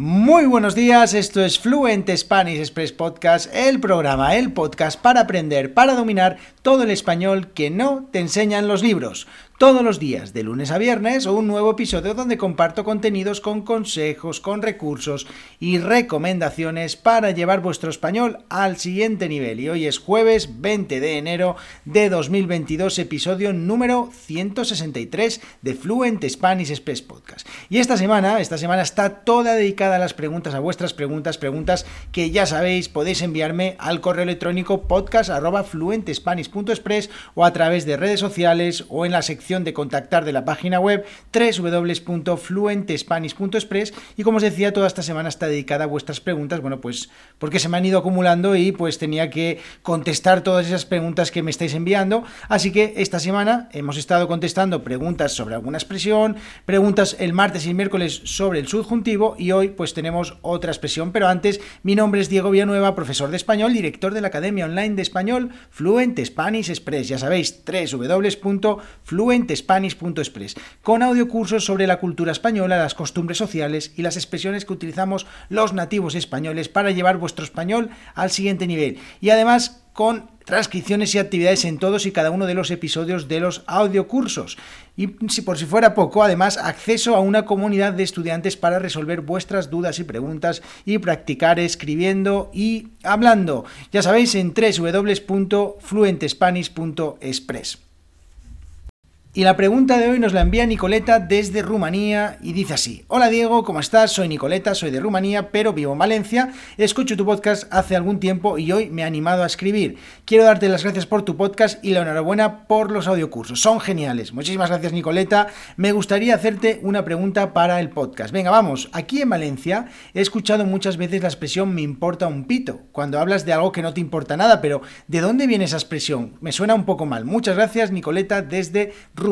Muy buenos días, esto es Fluent Spanish Express Podcast, el programa, el podcast para aprender, para dominar todo el español que no te enseñan los libros todos los días, de lunes a viernes, un nuevo episodio donde comparto contenidos con consejos, con recursos y recomendaciones para llevar vuestro español al siguiente nivel. Y hoy es jueves 20 de enero de 2022, episodio número 163 de Fluent Spanish Express Podcast. Y esta semana, esta semana está toda dedicada a las preguntas, a vuestras preguntas, preguntas que ya sabéis, podéis enviarme al correo electrónico podcast.fluentespanish.express o a través de redes sociales o en la sección de contactar de la página web www.fluentespanish.express y como os decía, toda esta semana está dedicada a vuestras preguntas, bueno, pues porque se me han ido acumulando y pues tenía que contestar todas esas preguntas que me estáis enviando, así que esta semana hemos estado contestando preguntas sobre alguna expresión, preguntas el martes y el miércoles sobre el subjuntivo y hoy pues tenemos otra expresión, pero antes mi nombre es Diego Villanueva, profesor de español, director de la Academia Online de Español Fluent Spanish Express, ya sabéis, www.fluent Con audiocursos sobre la cultura española, las costumbres sociales y las expresiones que utilizamos los nativos españoles para llevar vuestro español al siguiente nivel. Y además con transcripciones y actividades en todos y cada uno de los episodios de los audiocursos. Y si por si fuera poco, además, acceso a una comunidad de estudiantes para resolver vuestras dudas y preguntas y practicar escribiendo y hablando. Ya sabéis, en www.fluentespanish.express. Y la pregunta de hoy nos la envía Nicoleta desde Rumanía y dice así: Hola Diego, ¿cómo estás? Soy Nicoleta, soy de Rumanía, pero vivo en Valencia. Escucho tu podcast hace algún tiempo y hoy me he animado a escribir. Quiero darte las gracias por tu podcast y la enhorabuena por los audiocursos. Son geniales. Muchísimas gracias Nicoleta. Me gustaría hacerte una pregunta para el podcast. Venga, vamos. Aquí en Valencia he escuchado muchas veces la expresión me importa un pito, cuando hablas de algo que no te importa nada, pero ¿de dónde viene esa expresión? Me suena un poco mal. Muchas gracias Nicoleta desde Rumanía.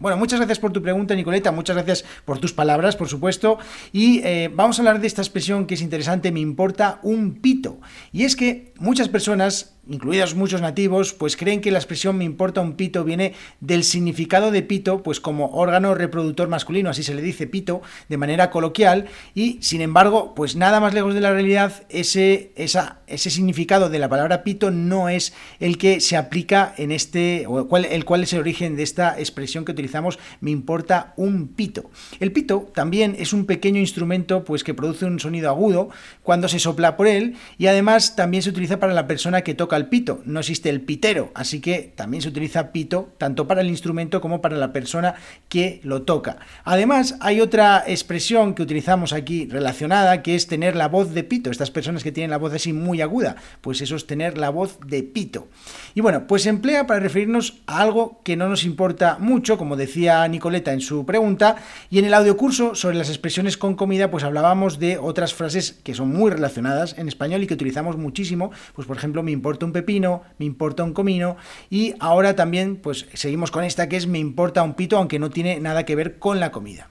Bueno, muchas gracias por tu pregunta, Nicoleta, muchas gracias por tus palabras, por supuesto, y eh, vamos a hablar de esta expresión que es interesante, me importa un pito. Y es que muchas personas incluidos muchos nativos, pues creen que la expresión me importa un pito viene del significado de pito, pues como órgano reproductor masculino, así se le dice pito, de manera coloquial, y sin embargo, pues nada más lejos de la realidad, ese, esa, ese significado de la palabra pito no es el que se aplica en este, o cual, el cual es el origen de esta expresión que utilizamos, me importa un pito. El pito también es un pequeño instrumento, pues que produce un sonido agudo cuando se sopla por él, y además también se utiliza para la persona que toca pito, no existe el pitero, así que también se utiliza pito tanto para el instrumento como para la persona que lo toca. Además, hay otra expresión que utilizamos aquí relacionada, que es tener la voz de pito. Estas personas que tienen la voz así muy aguda, pues eso es tener la voz de pito. Y bueno, pues se emplea para referirnos a algo que no nos importa mucho, como decía Nicoleta en su pregunta, y en el audiocurso sobre las expresiones con comida, pues hablábamos de otras frases que son muy relacionadas en español y que utilizamos muchísimo, pues por ejemplo, me importa un pepino, me importa un comino y ahora también pues seguimos con esta que es me importa un pito aunque no tiene nada que ver con la comida.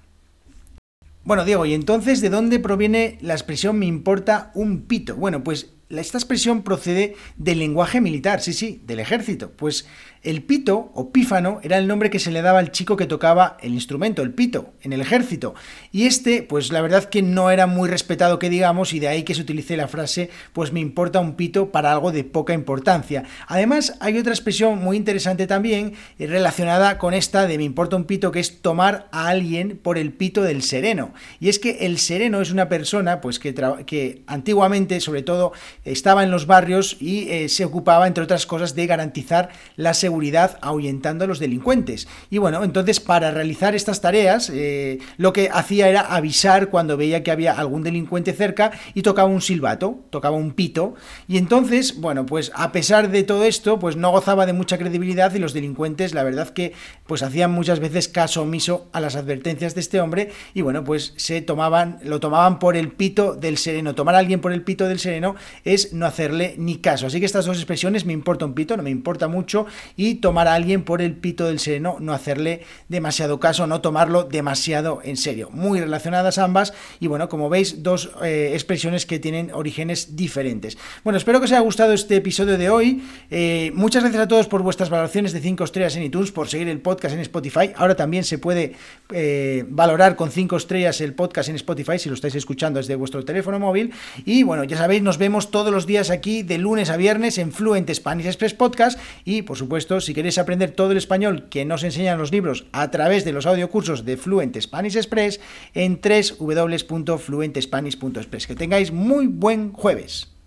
Bueno, Diego, ¿y entonces de dónde proviene la expresión me importa un pito? Bueno, pues esta expresión procede del lenguaje militar, sí, sí, del ejército. Pues el pito o pífano era el nombre que se le daba al chico que tocaba el instrumento, el pito, en el ejército. Y este, pues la verdad que no era muy respetado que digamos, y de ahí que se utilice la frase, pues me importa un pito para algo de poca importancia. Además, hay otra expresión muy interesante también eh, relacionada con esta de me importa un pito, que es tomar a alguien por el pito del sereno. Y es que el sereno es una persona, pues que, antiguamente, sobre todo, estaba en los barrios y eh, se ocupaba, entre otras cosas, de garantizar la seguridad seguridad ahuyentando a los delincuentes. Y bueno, entonces para realizar estas tareas eh, lo que hacía era avisar cuando veía que había algún delincuente cerca y tocaba un silbato, tocaba un pito. Y entonces, bueno, pues a pesar de todo esto, pues no gozaba de mucha credibilidad y los delincuentes, la verdad que pues hacían muchas veces caso omiso a las advertencias de este hombre y bueno, pues se tomaban, lo tomaban por el pito del sereno. Tomar a alguien por el pito del sereno es no hacerle ni caso. Así que estas dos expresiones me importa un pito, no me importa mucho y tomar a alguien por el pito del sereno, no hacerle demasiado caso, no tomarlo demasiado en serio. Muy relacionadas ambas y bueno, como veis, dos eh, expresiones que tienen orígenes diferentes. Bueno, espero que os haya gustado este episodio de hoy. Eh, muchas gracias a todos por vuestras valoraciones de 5 estrellas en iTunes, por seguir el podcast en Spotify. Ahora también se puede eh, valorar con 5 estrellas el podcast en Spotify si lo estáis escuchando desde vuestro teléfono móvil. Y bueno, ya sabéis, nos vemos todos los días aquí de lunes a viernes en Fluent Spanish Express Podcast. Y por supuesto, si queréis aprender todo el español que nos enseñan los libros a través de los audiocursos de Fluent Spanish Express en www.fluentespanish.express. Que tengáis muy buen jueves.